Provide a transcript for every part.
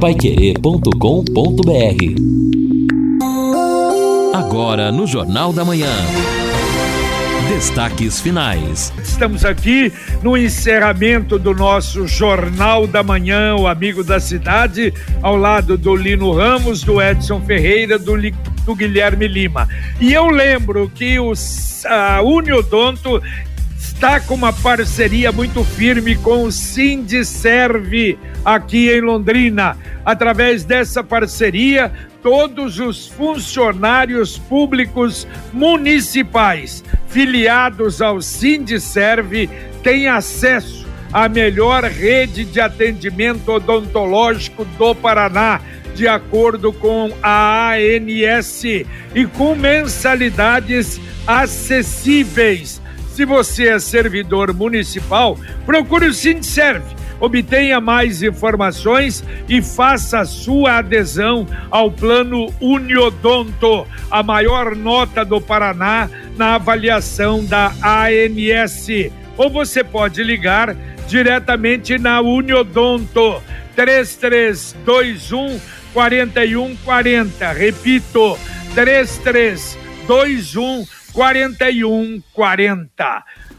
paiquerê.com.br Agora no Jornal da Manhã. Destaques finais. Estamos aqui no encerramento do nosso Jornal da Manhã, o Amigo da Cidade, ao lado do Lino Ramos, do Edson Ferreira, do, do Guilherme Lima. E eu lembro que o a Uniodonto está com uma parceria muito firme com o Sindiserve aqui em Londrina. Através dessa parceria, todos os funcionários públicos municipais filiados ao Sindiserve têm acesso à melhor rede de atendimento odontológico do Paraná, de acordo com a ANS, e com mensalidades acessíveis. Se você é servidor municipal, procure o Sindserve Obtenha mais informações e faça sua adesão ao plano Uniodonto, a maior nota do Paraná na avaliação da ANS. Ou você pode ligar diretamente na Uniodonto 3321 4140. Repito, 3321 4140.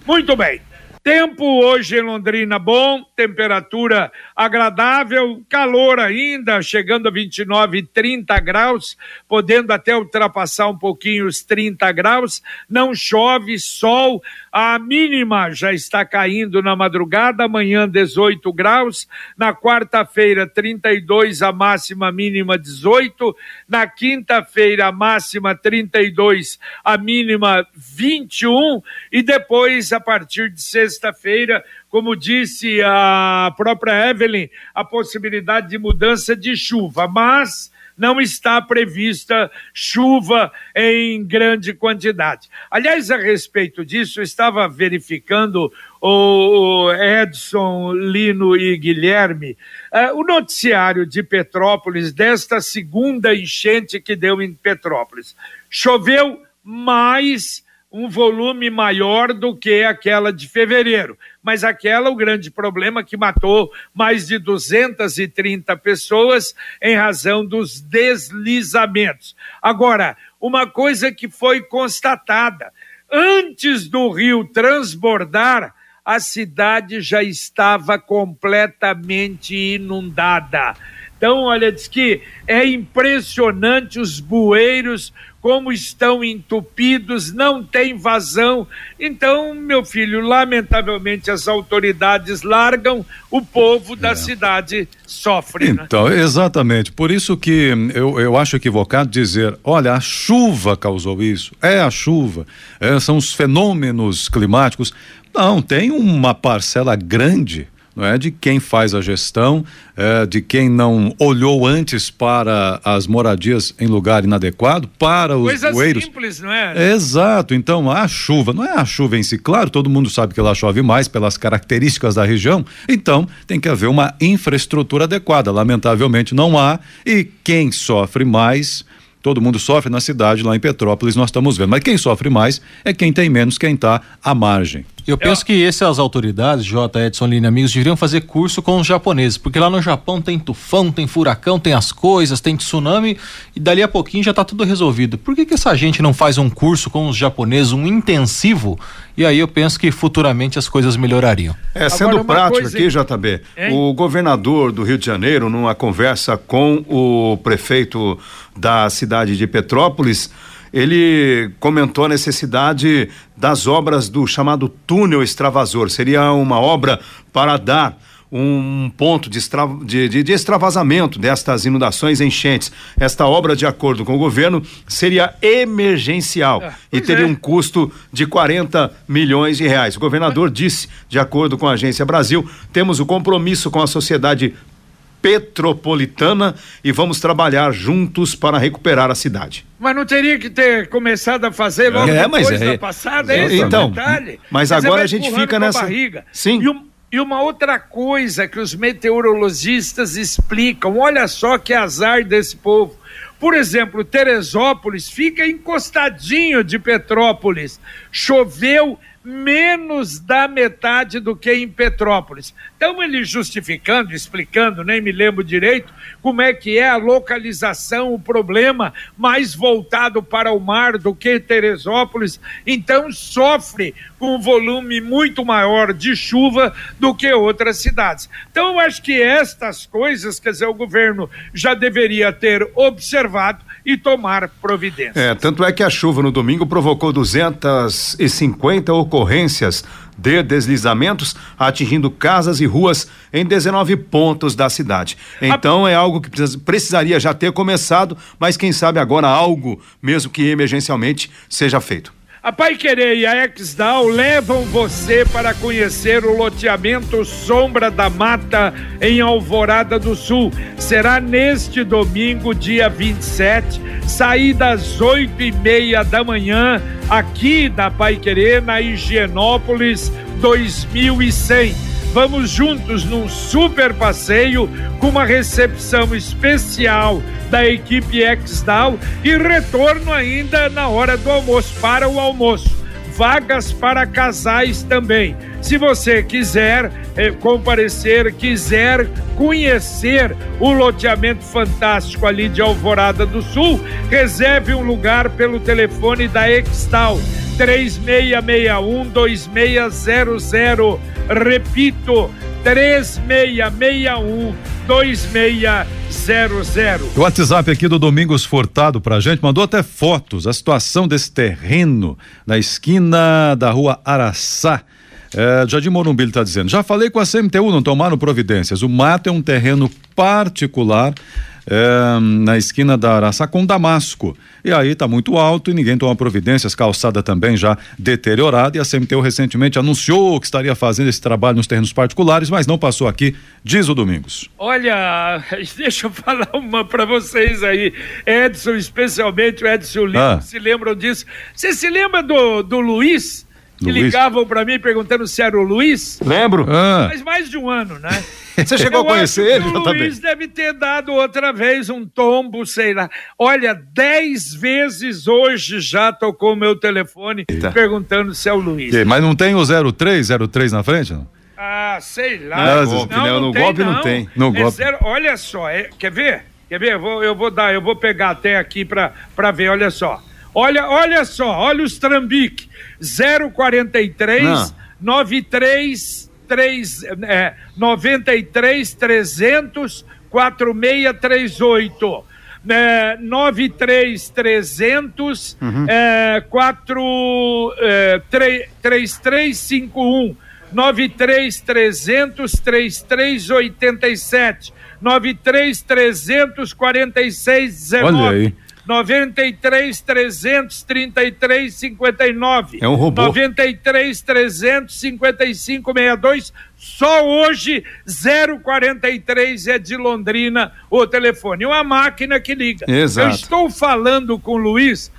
Muito bem. Tempo hoje em Londrina bom, temperatura agradável, calor ainda, chegando a 29 e 30 graus, podendo até ultrapassar um pouquinho os 30 graus. Não chove, sol, a mínima já está caindo na madrugada, amanhã 18 graus, na quarta-feira 32, a máxima mínima 18, na quinta-feira a máxima 32, a mínima 21 e depois a partir de sexta sexta-feira, como disse a própria Evelyn, a possibilidade de mudança de chuva, mas não está prevista chuva em grande quantidade. Aliás, a respeito disso, eu estava verificando o Edson, Lino e Guilherme, uh, o noticiário de Petrópolis desta segunda enchente que deu em Petrópolis. Choveu mais um volume maior do que aquela de fevereiro. Mas aquela, o grande problema que matou mais de 230 pessoas em razão dos deslizamentos. Agora, uma coisa que foi constatada: antes do rio transbordar, a cidade já estava completamente inundada. Então, olha, diz que é impressionante os bueiros como estão entupidos, não tem vazão. Então, meu filho, lamentavelmente as autoridades largam, o povo da é. cidade sofre. Né? Então, né? exatamente. Por isso que eu, eu acho equivocado dizer: olha, a chuva causou isso. É a chuva, é, são os fenômenos climáticos. Não, tem uma parcela grande não é de quem faz a gestão, é, de quem não olhou antes para as moradias em lugar inadequado, para os Coisa bueiros. simples, não é? Exato. Então a chuva, não é a chuva em si, claro, todo mundo sabe que ela chove mais pelas características da região. Então tem que haver uma infraestrutura adequada. Lamentavelmente não há e quem sofre mais Todo mundo sofre na cidade, lá em Petrópolis, nós estamos vendo. Mas quem sofre mais é quem tem menos, quem está à margem. Eu penso que essas autoridades, J. Edson Lina Amigos, deveriam fazer curso com os japoneses, porque lá no Japão tem tufão, tem furacão, tem as coisas, tem tsunami, e dali a pouquinho já está tudo resolvido. Por que, que essa gente não faz um curso com os japoneses, um intensivo? E aí eu penso que futuramente as coisas melhorariam. É, sendo Agora, prático coisa... aqui, JB, hein? o governador do Rio de Janeiro, numa conversa com o prefeito da cidade de Petrópolis, ele comentou a necessidade das obras do chamado túnel extravasor. Seria uma obra para dar um ponto de, extra, de, de, de, extravasamento destas inundações enchentes. Esta obra, de acordo com o governo, seria emergencial é, e teria é. um custo de 40 milhões de reais. O governador disse, de acordo com a Agência Brasil, temos o compromisso com a sociedade petropolitana e vamos trabalhar juntos para recuperar a cidade. Mas não teria que ter começado a fazer logo é, depois é, da passada, é, então, detalhe. Mas agora a gente fica nessa barriga. Sim. E, um, e uma outra coisa que os meteorologistas explicam, olha só que azar desse povo. Por exemplo, Teresópolis fica encostadinho de Petrópolis. Choveu menos da metade do que em Petrópolis. Então, ele justificando, explicando, nem me lembro direito, como é que é a localização, o problema mais voltado para o mar do que Teresópolis. Então, sofre com um volume muito maior de chuva do que outras cidades. Então, eu acho que estas coisas, quer dizer, o governo já deveria ter observado e tomar providências. É, tanto é que a chuva no domingo provocou 250 ocorrências de deslizamentos, atingindo casas e ruas em 19 pontos da cidade. Então é algo que precisaria já ter começado, mas quem sabe agora algo, mesmo que emergencialmente, seja feito. A Pai Querer e a Exdal levam você para conhecer o loteamento Sombra da Mata em Alvorada do Sul. Será neste domingo, dia 27, saída às oito e meia da manhã, aqui da Pai Querer, na Higienópolis 2100 Vamos juntos num super passeio com uma recepção especial da equipe Exdal e retorno ainda na hora do almoço, para o almoço. Vagas para casais também. Se você quiser eh, comparecer, quiser conhecer o loteamento fantástico ali de Alvorada do Sul, reserve um lugar pelo telefone da Exdal 3661 2600 Repito, 3661 2600. O WhatsApp aqui do Domingos Furtado pra gente mandou até fotos, a situação desse terreno na esquina da rua Araçá. É, Jardim Morumbi está dizendo, já falei com a CMTU, não tomaram providências. O mato é um terreno particular é, na esquina da Araçá com Damasco. E aí está muito alto e ninguém toma providências, calçada também já deteriorada. E a CMTU recentemente anunciou que estaria fazendo esse trabalho nos terrenos particulares, mas não passou aqui, diz o Domingos. Olha, deixa eu falar uma para vocês aí. Edson, especialmente o Edson Lima, ah. se lembram disso. Você se lembra do, do Luiz? Que Luiz? ligavam para mim perguntando se era o Luiz? Lembro. Ah. Faz mais de um ano, né? Você chegou eu a conhecer ele, O Luiz deve ter dado outra vez um tombo, sei lá. Olha, dez vezes hoje já tocou meu telefone Eita. perguntando se é o Luiz. E, mas não tem o 03, 03 na frente, não? Ah, sei lá. Não, golpe, não, não, no tem, golpe não, não tem. No é golpe. Zero, olha só, é, quer ver? Quer ver? Eu vou, eu vou dar, eu vou pegar até aqui para ver, olha só. Olha, olha só, olha os trambique. 043 não. 93 3, é, 93 300 4638. É, 93 300 uhum. é, 4 é, 3, 3351 93 300 3387 93 300 4619 Olha aí. 93 333 59. É um robô. 93 355 62. Só hoje 043 é de Londrina o telefone. Uma máquina que liga. Exato. Eu estou falando com o Luiz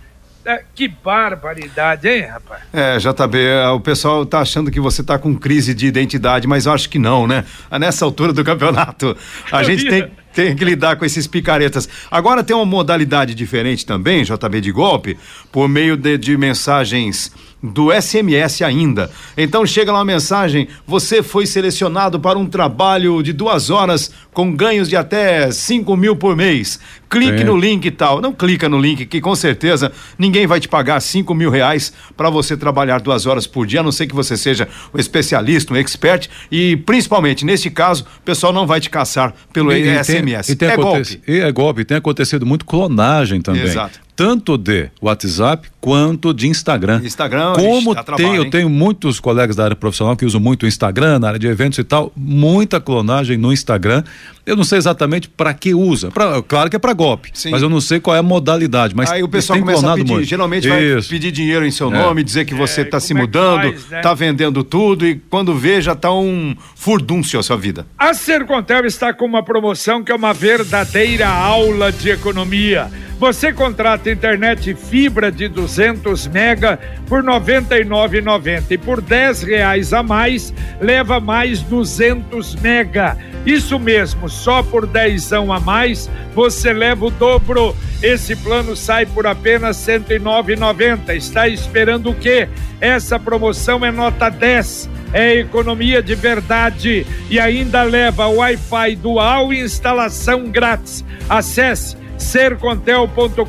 é, que barbaridade, hein, rapaz? É, JB, é, o pessoal tá achando que você tá com crise de identidade, mas eu acho que não, né? Nessa altura do campeonato, a gente tem, tem que lidar com esses picaretas. Agora tem uma modalidade diferente também, JB de golpe, por meio de, de mensagens do SMS ainda. Então chega lá uma mensagem: você foi selecionado para um trabalho de duas horas com ganhos de até 5 mil por mês. Clique é. no link e tal. Não clica no link, que com certeza ninguém vai te pagar 5 mil reais para você trabalhar duas horas por dia, a não ser que você seja um especialista, um expert. E principalmente neste caso, o pessoal não vai te caçar pelo e, SMS. E tem, e tem é golpe. E é golpe. Tem acontecido muito clonagem também. Exato tanto de WhatsApp quanto de Instagram. Instagram, como tem, trabalho, eu tenho muitos colegas da área profissional que usam muito o Instagram, na área de eventos e tal, muita clonagem no Instagram. Eu não sei exatamente para que usa. Pra, claro que é para golpe, Sim. mas eu não sei qual é a modalidade. Mas aí o pessoal começa a pedir, muito. geralmente Isso. vai pedir dinheiro em seu é. nome, dizer que você está é, se é mudando, está é né? Tá vendendo tudo e quando vê já está um furdúncio a sua vida. A Sercontel está com uma promoção que é uma verdadeira aula de economia. Você contrata internet fibra de 200 mega por R$ 99,90 e por R$ reais a mais leva mais 200 mega Isso mesmo, só por dezão a mais você leva o dobro. Esse plano sai por apenas R$ 109,90. Está esperando o quê? Essa promoção é nota 10 é economia de verdade e ainda leva Wi-Fi dual e instalação grátis. Acesse sercontel.com.br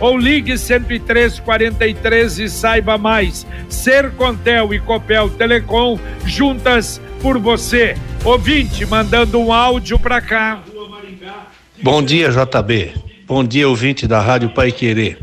ou ligue 10343 e saiba mais. Sercontel e Copel Telecom juntas por você. Ouvinte, mandando um áudio para cá. Bom dia, JB. Bom dia, ouvinte da Rádio Pai Querer.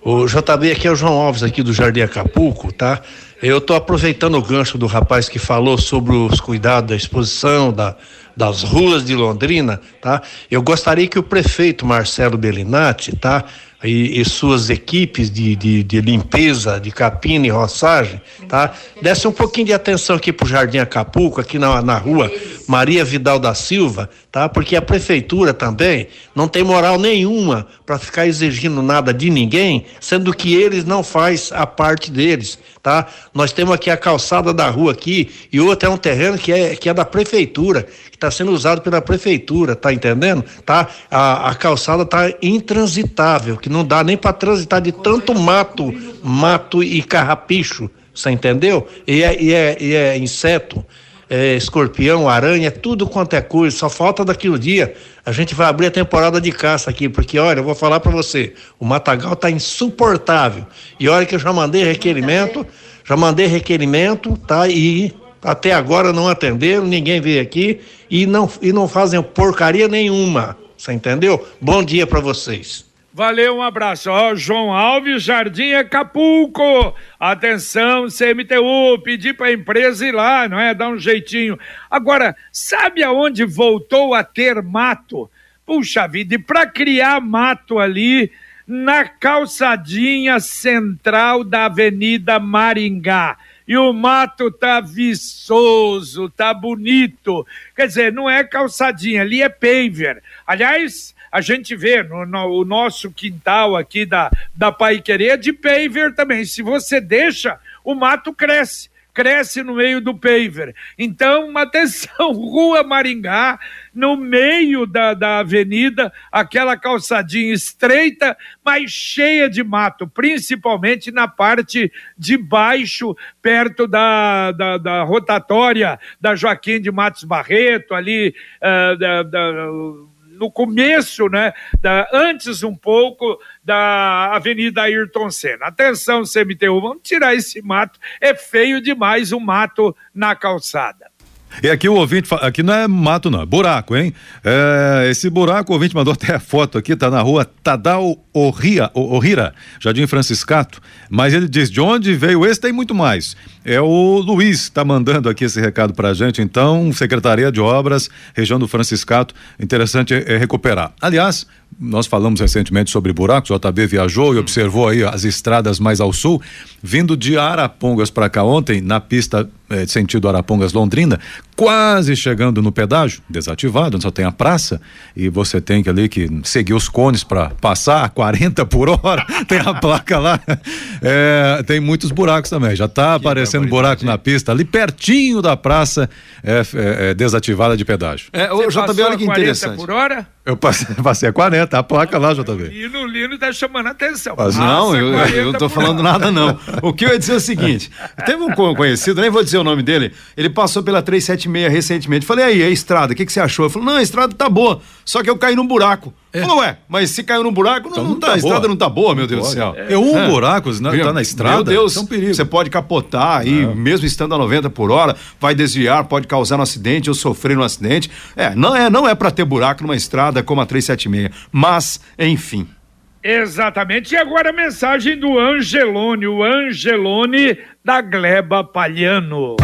O JB aqui é o João Alves aqui do Jardim Acapulco, tá? Eu estou aproveitando o gancho do rapaz que falou sobre os cuidados da exposição, da, das ruas de Londrina, tá? Eu gostaria que o prefeito Marcelo Bellinati, tá? E, e suas equipes de, de, de, limpeza, de capina e roçagem, tá? Desse um pouquinho de atenção aqui pro Jardim Acapulco, aqui na, na rua Maria Vidal da Silva, tá? Porque a prefeitura também não tem moral nenhuma para ficar exigindo nada de ninguém, sendo que eles não faz a parte deles, tá? Nós temos aqui a calçada da rua aqui e outro é um terreno que é, que é da prefeitura, que está sendo usado pela prefeitura, tá entendendo? Tá? A, a calçada tá intransitável, que não dá nem para transitar de tanto mato, mato e carrapicho, você entendeu? E é, e é, e é inseto é, escorpião, aranha, tudo quanto é coisa, só falta daquele dia. A gente vai abrir a temporada de caça aqui, porque olha, eu vou falar para você, o matagal tá insuportável. E olha que eu já mandei requerimento, já mandei requerimento, tá? E até agora não atenderam, ninguém veio aqui e não, e não fazem porcaria nenhuma. Você entendeu? Bom dia para vocês. Valeu, um abraço. Ó, João Alves, Jardim Acapulco. Atenção, CMTU, pedir para a empresa ir lá, não é? Dar um jeitinho. Agora, sabe aonde voltou a ter mato? Puxa vida, e para criar mato ali na calçadinha central da Avenida Maringá e o mato tá viçoso, tá bonito. Quer dizer, não é calçadinha, ali é paver. Aliás, a gente vê no, no o nosso quintal aqui da, da Pai Querer de paver também. Se você deixa, o mato cresce cresce no meio do paver. Então, atenção, Rua Maringá, no meio da, da avenida, aquela calçadinha estreita, mas cheia de mato, principalmente na parte de baixo, perto da, da, da rotatória da Joaquim de Matos Barreto, ali. Uh, da, da no começo, né, da, antes um pouco da Avenida Ayrton Senna. Atenção, CMTU, vamos tirar esse mato, é feio demais o mato na calçada. E aqui o ouvinte, aqui não é mato não, é buraco, hein? É, esse buraco, o ouvinte mandou até a foto aqui, tá na rua Tadao Orria, Orrira, Jardim Franciscato, mas ele diz de onde veio esse tem muito mais. É o Luiz tá mandando aqui esse recado pra gente, então, Secretaria de Obras, região do Franciscato, interessante é, é recuperar. Aliás, nós falamos recentemente sobre buracos, o JB viajou e observou aí as estradas mais ao sul, vindo de Arapongas para cá ontem, na pista eh, sentido Arapongas Londrina, quase chegando no pedágio, desativado, só tem a praça, e você tem que ali que seguir os cones para passar 40 por hora, tem a placa lá. É, tem muitos buracos também, já está aparecendo buraco na pista, ali pertinho da praça, é, é, é desativada de pedágio. É, o JB, olha que interessante. por hora? Eu passei, passei a 40, a placa lá, JB. E no Lino tá chamando a atenção. Mas não, eu, eu não tô falando nada, não. O que eu ia dizer é o seguinte: teve um conhecido, nem vou dizer o nome dele, ele passou pela 376 recentemente. Falei, aí, a estrada, o que, que você achou? Ele falou, não, a estrada tá boa, só que eu caí num buraco. É. Falou, ué, mas se caiu num buraco, então não, não tá, tá a estrada não tá boa, meu Deus do céu. É, um é. buraco, não, tá na estrada. Meu Deus, é um perigo. Você pode capotar aí, é. mesmo estando a 90 por hora, vai desviar, pode causar um acidente ou sofrer um acidente. É, não é, não é para ter buraco numa estrada como a 376, mas, enfim. Exatamente. E agora a mensagem do Angelone, o Angelone da Gleba Palhano.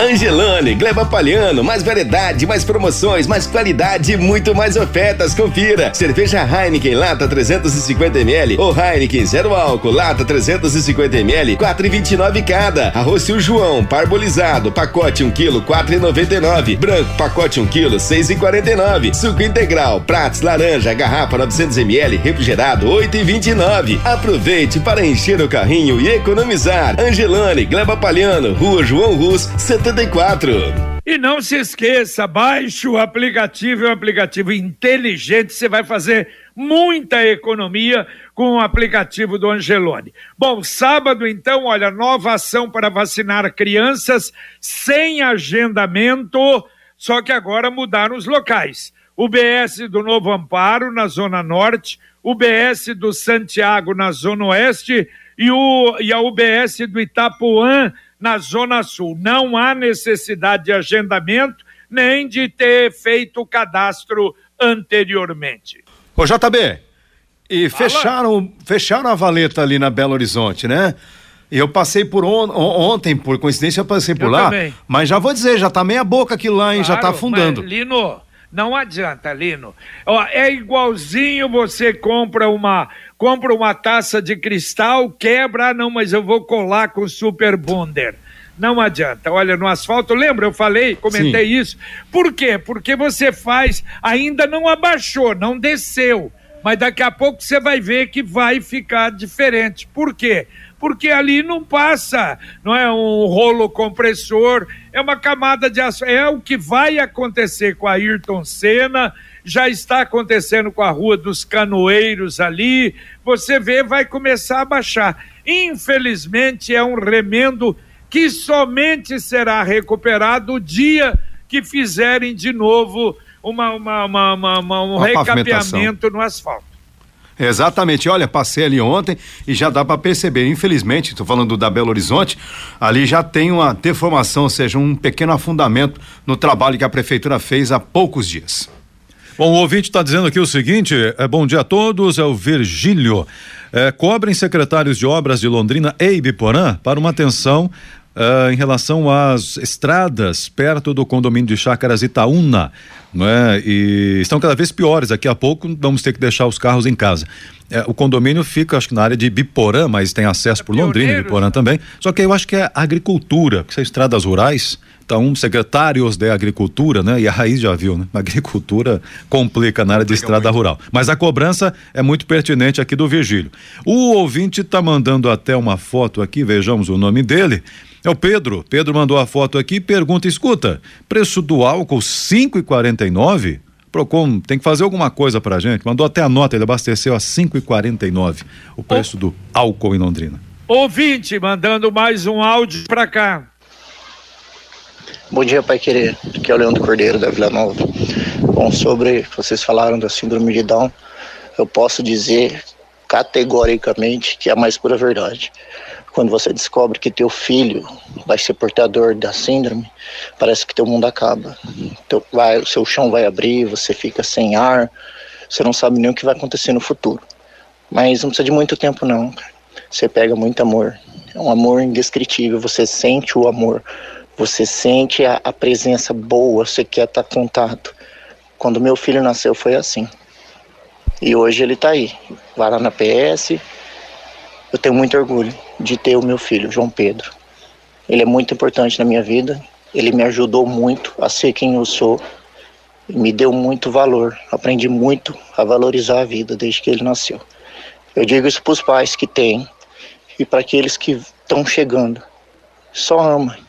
Angelone, Gleba Palhano, mais variedade, mais promoções, mais qualidade e muito mais ofertas. Confira. Cerveja Heineken, lata 350ml ou Heineken zero álcool, lata 350ml, 4,29 cada. Arroz o João, parbolizado, pacote 1 kg, 4,99. Branco, pacote 1 kg, 6,49. Suco integral, pratos, laranja, garrafa 900ml, refrigerado, 8,29. Aproveite para encher o carrinho e economizar. Angelone, Gleba Palhano, Rua João Rus, 70 74. E não se esqueça, baixe o aplicativo, é um aplicativo inteligente, você vai fazer muita economia com o aplicativo do Angelone. Bom, sábado então, olha, nova ação para vacinar crianças sem agendamento, só que agora mudaram os locais. O BS do Novo Amparo, na Zona Norte, o BS do Santiago, na Zona Oeste, e, o, e a UBS do Itapuã, na Zona Sul. Não há necessidade de agendamento nem de ter feito o cadastro anteriormente. Ô JB, e fecharam, fecharam a valeta ali na Belo Horizonte, né? Eu passei por on, ontem, por coincidência, eu passei por eu lá. Também. Mas já vou dizer, já tá meia boca aquilo lá, hein? Claro, já tá afundando. Lino, não adianta, Lino. Ó, é igualzinho você compra uma compra uma taça de cristal, quebra, ah, não, mas eu vou colar com super bonder. Não adianta. Olha, no asfalto, lembra? Eu falei, comentei Sim. isso. Por quê? Porque você faz, ainda não abaixou, não desceu. Mas daqui a pouco você vai ver que vai ficar diferente. Por quê? porque ali não passa, não é um rolo compressor, é uma camada de aço. É o que vai acontecer com a Ayrton Senna, já está acontecendo com a Rua dos Canoeiros ali. Você vê, vai começar a baixar. Infelizmente, é um remendo que somente será recuperado o dia que fizerem de novo uma, uma, uma, uma um recapeamento no asfalto. Exatamente. Olha, passei ali ontem e já dá para perceber. Infelizmente, estou falando da Belo Horizonte, ali já tem uma deformação, ou seja, um pequeno afundamento no trabalho que a prefeitura fez há poucos dias. Bom, o ouvinte está dizendo aqui o seguinte: é, bom dia a todos, é o Virgílio. É, cobrem secretários de obras de Londrina e Ibiporã para uma atenção Uh, em relação às estradas perto do condomínio de Chácaras Itaúna, não é? E estão cada vez piores. Daqui a pouco vamos ter que deixar os carros em casa. É, o condomínio fica, acho que na área de Biporã, mas tem acesso é por Londrina e Biporã também. Só que eu acho que é agricultura, porque são estradas rurais. Então, secretários de agricultura, né? E a raiz já viu, né? A agricultura complica na área de estrada muito. rural. Mas a cobrança é muito pertinente aqui do Virgílio. O ouvinte está mandando até uma foto aqui, vejamos o nome dele. É o Pedro. Pedro mandou a foto aqui e pergunta: escuta, preço do álcool 5,49? Procon tem que fazer alguma coisa pra gente. Mandou até a nota, ele abasteceu a 5,49 o preço o... do álcool em Londrina. Ouvinte, mandando mais um áudio pra cá. Bom dia, Pai Querer. Aqui é o Leandro Cordeiro da Vila Nova. Bom, sobre vocês falaram da síndrome de Down, eu posso dizer categoricamente que é a mais pura verdade quando você descobre que teu filho vai ser portador da síndrome, parece que teu mundo acaba. Teu, vai, o seu chão vai abrir, você fica sem ar, você não sabe nem o que vai acontecer no futuro. Mas não precisa de muito tempo não. Você pega muito amor. É um amor indescritível, você sente o amor. Você sente a, a presença boa, você quer estar contato. Quando meu filho nasceu foi assim. E hoje ele está aí. Vai lá na PS, eu tenho muito orgulho de ter o meu filho, João Pedro. Ele é muito importante na minha vida. Ele me ajudou muito a ser quem eu sou. Me deu muito valor. Aprendi muito a valorizar a vida desde que ele nasceu. Eu digo isso para os pais que têm e para aqueles que estão chegando. Só ama.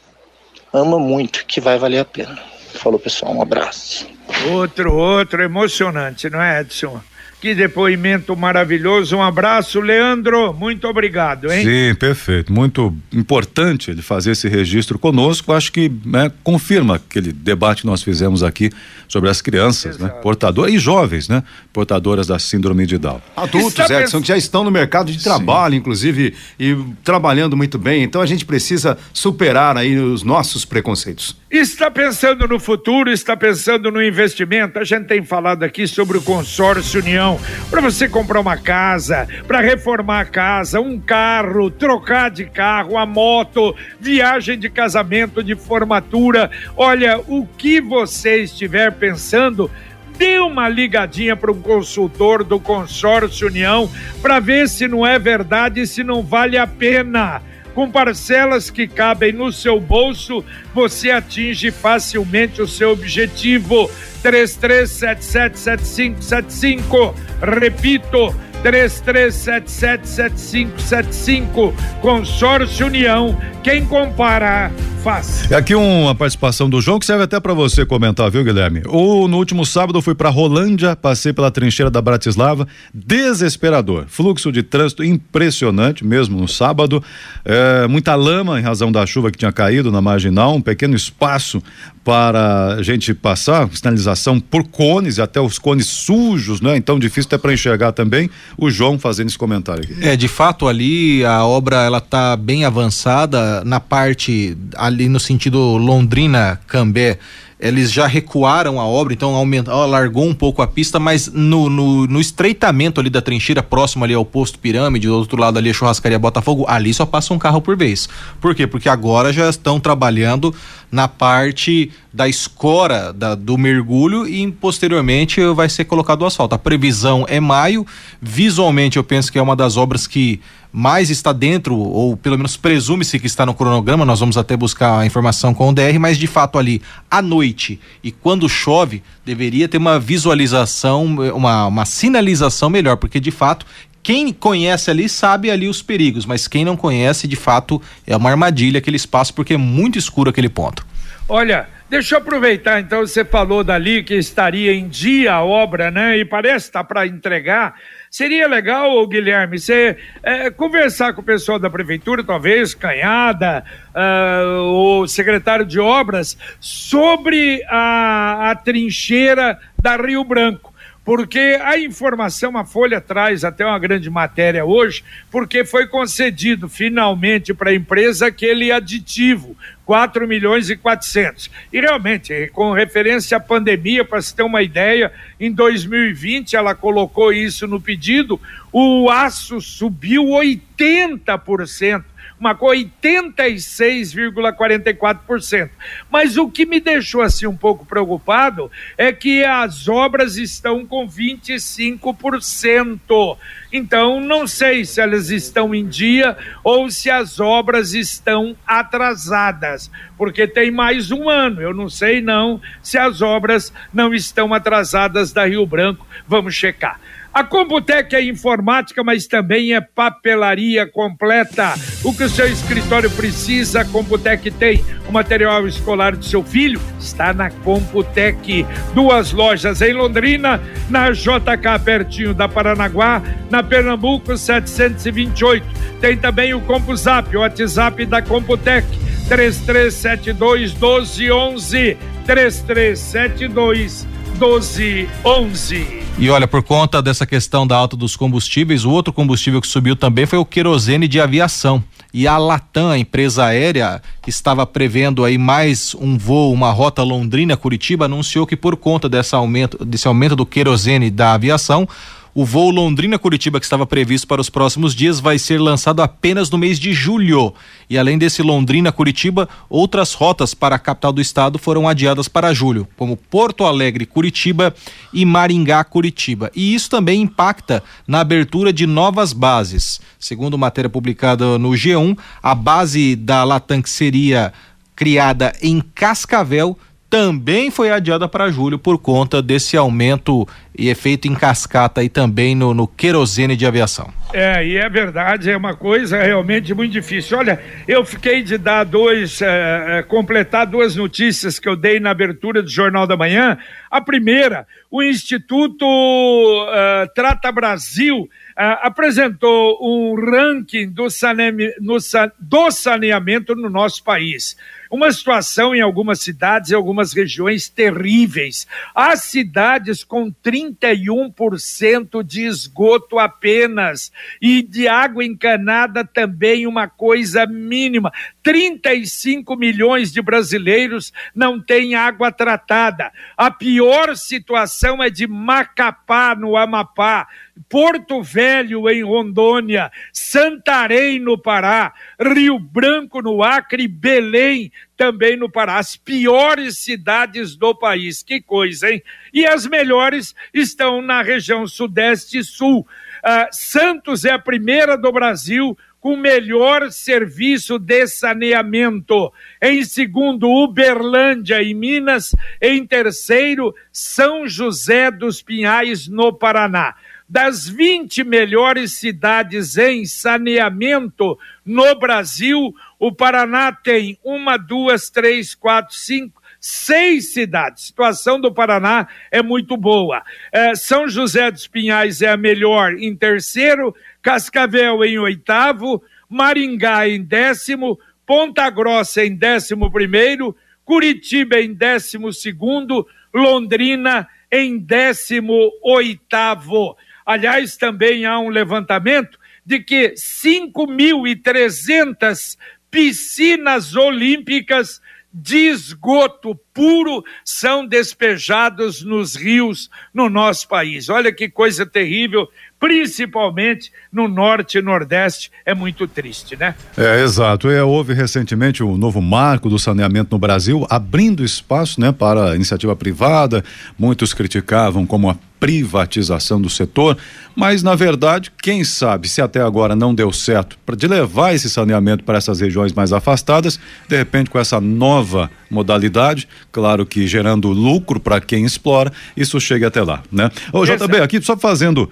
Ama muito, que vai valer a pena. Falou, pessoal. Um abraço. Outro, outro emocionante, não é, Edson? Que depoimento maravilhoso. Um abraço, Leandro. Muito obrigado, hein? Sim, perfeito. Muito importante ele fazer esse registro conosco. Acho que né, confirma aquele debate que nós fizemos aqui sobre as crianças, né? Portadoras e jovens, né? Portadoras da síndrome de Down. Adultos, Está Edson, que já estão no mercado de trabalho, Sim. inclusive, e trabalhando muito bem. Então a gente precisa superar aí os nossos preconceitos. Está pensando no futuro, está pensando no investimento. A gente tem falado aqui sobre o consórcio União para você comprar uma casa, para reformar a casa, um carro, trocar de carro, a moto, viagem de casamento, de formatura. Olha, o que você estiver pensando, dê uma ligadinha para um consultor do Consórcio União para ver se não é verdade e se não vale a pena. Com parcelas que cabem no seu bolso, você atinge facilmente o seu objetivo. 33777575. Repito, 33777575. Consórcio União. Quem compara faz. Aqui uma participação do João que serve até para você comentar, viu, Guilherme? O, no último sábado eu fui para Rolândia, passei pela trincheira da Bratislava, desesperador. Fluxo de trânsito impressionante, mesmo no sábado. É, muita lama em razão da chuva que tinha caído na marginal, um pequeno espaço para a gente passar, sinalização por cones, até os cones sujos, né? Então difícil até para enxergar também. O João fazendo esse comentário aqui. É, de fato ali a obra ela tá bem avançada na parte ali no sentido Londrina Cambé eles já recuaram a obra, então aumentou, alargou um pouco a pista, mas no, no, no, estreitamento ali da trincheira, próximo ali ao posto Pirâmide, do outro lado ali a churrascaria Botafogo, ali só passa um carro por vez. Por quê? Porque agora já estão trabalhando na parte da escora da, do mergulho e posteriormente vai ser colocado o asfalto. A previsão é maio, visualmente eu penso que é uma das obras que mais está dentro, ou pelo menos presume-se que está no cronograma, nós vamos até buscar a informação com o DR, mas de fato ali, à noite e quando chove, deveria ter uma visualização, uma, uma sinalização melhor, porque de fato quem conhece ali sabe ali os perigos, mas quem não conhece, de fato, é uma armadilha aquele espaço, porque é muito escuro aquele ponto. Olha, deixa eu aproveitar, então, você falou dali que estaria em dia a obra, né? E parece estar tá para entregar. Seria legal, Guilherme, você é, conversar com o pessoal da prefeitura, talvez Canhada, uh, o secretário de obras, sobre a, a trincheira da Rio Branco porque a informação, a Folha traz até uma grande matéria hoje, porque foi concedido finalmente para a empresa aquele aditivo, 4 milhões e 400. E realmente, com referência à pandemia, para se ter uma ideia, em 2020 ela colocou isso no pedido, o aço subiu 80% uma 86,44%. Mas o que me deixou assim um pouco preocupado é que as obras estão com 25%. Então, não sei se elas estão em dia ou se as obras estão atrasadas, porque tem mais um ano. Eu não sei não se as obras não estão atrasadas da Rio Branco. Vamos checar. A Computec é informática, mas também é papelaria completa. O que o seu escritório precisa, a Computec tem. O material escolar do seu filho está na Computec. Duas lojas em Londrina, na JK, pertinho da Paranaguá, na Pernambuco 728. Tem também o CompuZap, o WhatsApp da Computec. 3372 1211 3372 1211. E olha, por conta dessa questão da alta dos combustíveis, o outro combustível que subiu também foi o querosene de aviação. E a Latam, a empresa aérea, que estava prevendo aí mais um voo, uma rota Londrina-Curitiba, anunciou que por conta desse aumento, desse aumento do querosene da aviação, o voo Londrina-Curitiba, que estava previsto para os próximos dias, vai ser lançado apenas no mês de julho. E além desse Londrina-Curitiba, outras rotas para a capital do estado foram adiadas para julho, como Porto Alegre-Curitiba e Maringá-Curitiba. E isso também impacta na abertura de novas bases. Segundo matéria publicada no G1, a base da Latam, que seria criada em Cascavel, também foi adiada para julho por conta desse aumento e efeito em cascata e também no, no querosene de aviação. É, e é verdade, é uma coisa realmente muito difícil. Olha, eu fiquei de dar dois, é, completar duas notícias que eu dei na abertura do Jornal da Manhã. A primeira, o Instituto uh, Trata Brasil apresentou um ranking do, saneamento, no, do saneamento no nosso país. Uma situação em algumas cidades e algumas regiões terríveis. Há cidades com 31% de esgoto apenas e de água encanada também uma coisa mínima. 35 milhões de brasileiros não têm água tratada. A pior situação é de Macapá, no Amapá. Porto Velho, em Rondônia, Santarém, no Pará, Rio Branco, no Acre, Belém, também no Pará. As piores cidades do país. Que coisa, hein? E as melhores estão na região Sudeste e Sul. Uh, Santos é a primeira do Brasil com melhor serviço de saneamento. Em segundo, Uberlândia, em Minas. Em terceiro, São José dos Pinhais, no Paraná. das 20 melhores cidades em saneamento no Brasil, o Paraná tem uma, duas, três, quatro, cinco, seis cidades. A situação do Paraná é muito boa. É, São José dos Pinhais é a melhor em terceiro, Cascavel em oitavo, Maringá em décimo, Ponta Grossa em décimo primeiro, Curitiba em décimo segundo, Londrina em décimo oitavo. Aliás, também há um levantamento de que 5.300 piscinas olímpicas de esgoto puro são despejados nos rios no nosso país. Olha que coisa terrível, principalmente no norte e nordeste, é muito triste, né? É, exato. É, houve recentemente o um novo marco do saneamento no Brasil, abrindo espaço né, para a iniciativa privada. Muitos criticavam como a privatização do setor, mas na verdade, quem sabe se até agora não deu certo para de levar esse saneamento para essas regiões mais afastadas, de repente com essa nova modalidade, claro que gerando lucro para quem explora, isso chega até lá, né? Ô, JB, aqui só fazendo,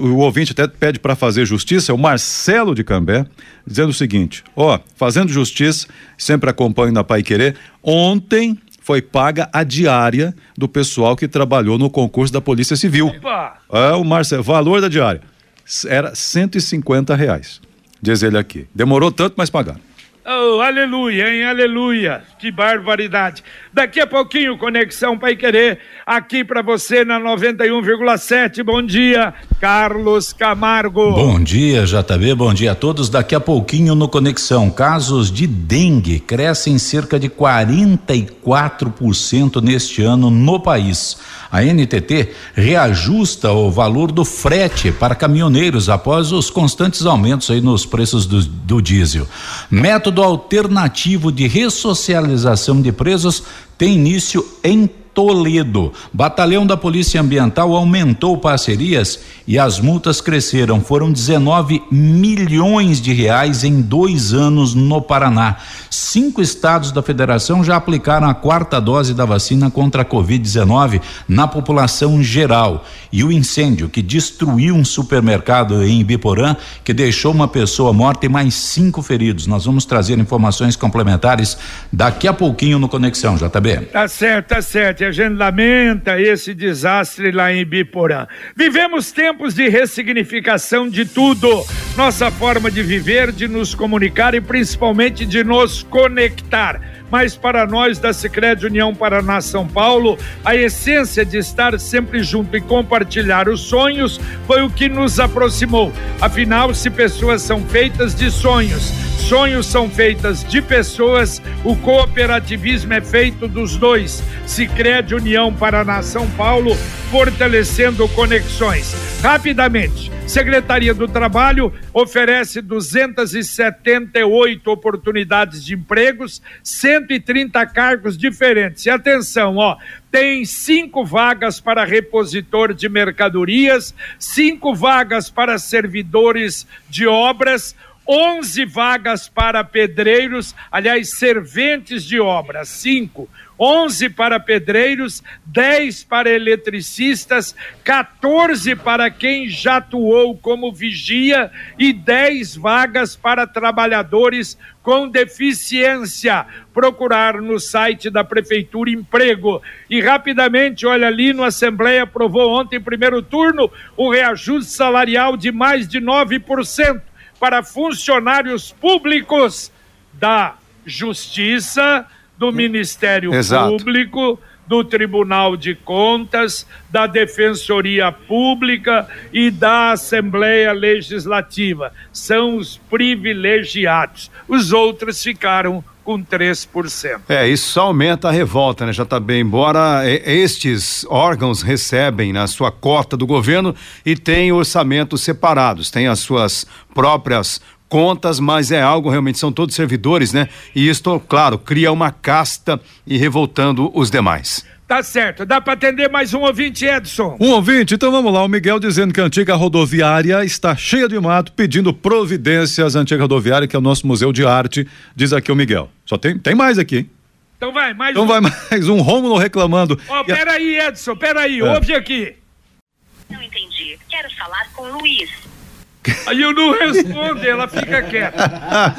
o ouvinte até pede para fazer justiça, é o Marcelo de Cambé, dizendo o seguinte, ó, fazendo justiça, sempre acompanho na Pai Querer, ontem foi paga a diária do pessoal que trabalhou no concurso da Polícia Civil. Opa! É, o Marcelo, valor da diária era 150 reais, diz ele aqui. Demorou tanto, mas pagaram. Oh, aleluia, hein? Aleluia. Que barbaridade. Daqui a pouquinho, Conexão Pai Querer, aqui para você na 91,7. Bom dia, Carlos Camargo. Bom dia, JB. Bom dia a todos. Daqui a pouquinho no Conexão, casos de dengue crescem cerca de 44% neste ano no país. A NTT reajusta o valor do frete para caminhoneiros após os constantes aumentos aí nos preços do, do diesel. Método alternativo de ressocialização de presos tem início em Toledo. Batalhão da Polícia Ambiental aumentou parcerias e as multas cresceram. Foram 19 milhões de reais em dois anos no Paraná. Cinco estados da federação já aplicaram a quarta dose da vacina contra a Covid-19 na população geral. E o incêndio que destruiu um supermercado em Ibiporã, que deixou uma pessoa morta e mais cinco feridos. Nós vamos trazer informações complementares daqui a pouquinho no Conexão, JB. Tá certo, tá certo. A gente lamenta esse desastre lá em Ibiporã. Vivemos tempos de ressignificação de tudo. Nossa forma de viver, de nos comunicar e principalmente de nos conectar mas para nós da Sicredi União Paraná São Paulo, a essência de estar sempre junto e compartilhar os sonhos foi o que nos aproximou. Afinal, se pessoas são feitas de sonhos, sonhos são feitas de pessoas, o cooperativismo é feito dos dois. Sicredi União Paraná São Paulo, fortalecendo conexões. Rapidamente, Secretaria do Trabalho oferece 278 oportunidades de empregos, 130 cargos diferentes. E atenção, ó, tem cinco vagas para repositor de mercadorias, cinco vagas para servidores de obras. 11 vagas para pedreiros, aliás, serventes de obras, cinco. 11 para pedreiros, 10 para eletricistas, 14 para quem já atuou como vigia e 10 vagas para trabalhadores com deficiência. Procurar no site da Prefeitura Emprego. E rapidamente, olha ali no Assembleia, aprovou ontem, primeiro turno, o reajuste salarial de mais de 9% para funcionários públicos da Justiça do Ministério Exato. Público, do Tribunal de Contas, da Defensoria Pública e da Assembleia Legislativa. São os privilegiados. Os outros ficaram com 3%. É, isso aumenta a revolta, né, JB? Embora estes órgãos recebem na sua cota do governo e têm orçamentos separados, têm as suas próprias contas, mas é algo realmente, são todos servidores, né? E isto, claro, cria uma casta e revoltando os demais. Tá certo, dá para atender mais um ouvinte, Edson. Um ouvinte, então vamos lá. O Miguel dizendo que a antiga rodoviária está cheia de mato, pedindo providências à antiga rodoviária, que é o nosso museu de arte, diz aqui o Miguel. Só tem, tem mais aqui, hein? Então vai, mais então um. vai mais um Rômulo reclamando. Ó, oh, peraí, Edson, peraí, é. ouve aqui. entendi. Quero falar com Luiz. Aí eu não respondo, ela fica quieta.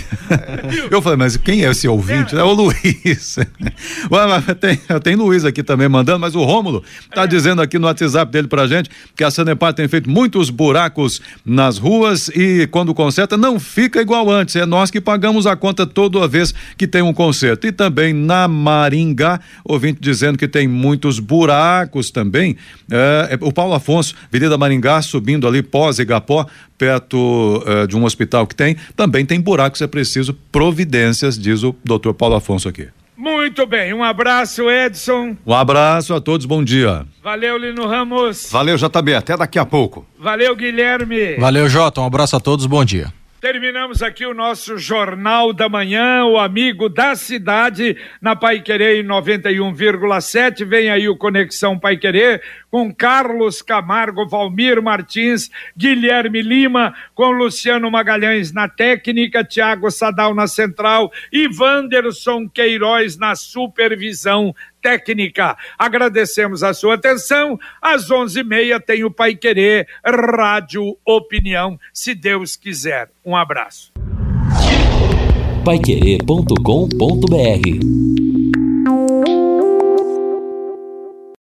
eu falei, mas quem é esse ouvinte? É o Luiz. Ué, tem, tem Luiz aqui também mandando, mas o Rômulo está dizendo aqui no WhatsApp dele pra gente que a Sanepar tem feito muitos buracos nas ruas e quando conserta não fica igual antes. É nós que pagamos a conta toda vez que tem um conserto. E também na Maringá, ouvinte dizendo que tem muitos buracos também. É, é, o Paulo Afonso, Avenida Maringá, subindo ali pós-Igapó, perto uh, de um hospital que tem, também tem buracos, é preciso providências, diz o doutor Paulo Afonso aqui. Muito bem, um abraço, Edson. Um abraço a todos, bom dia. Valeu, Lino Ramos. Valeu, JB, até daqui a pouco. Valeu, Guilherme. Valeu, Jota, um abraço a todos, bom dia. Terminamos aqui o nosso Jornal da Manhã, o amigo da cidade, na Pai Querer 91,7. Vem aí o Conexão Pai Querer com Carlos Camargo, Valmir Martins, Guilherme Lima, com Luciano Magalhães na técnica, Tiago Sadal na central e Wanderson Queiroz na supervisão técnica. Agradecemos a sua atenção. Às onze e meia tem o Pai Querer Rádio Opinião, se Deus quiser. Um abraço. Paiquerê.com.br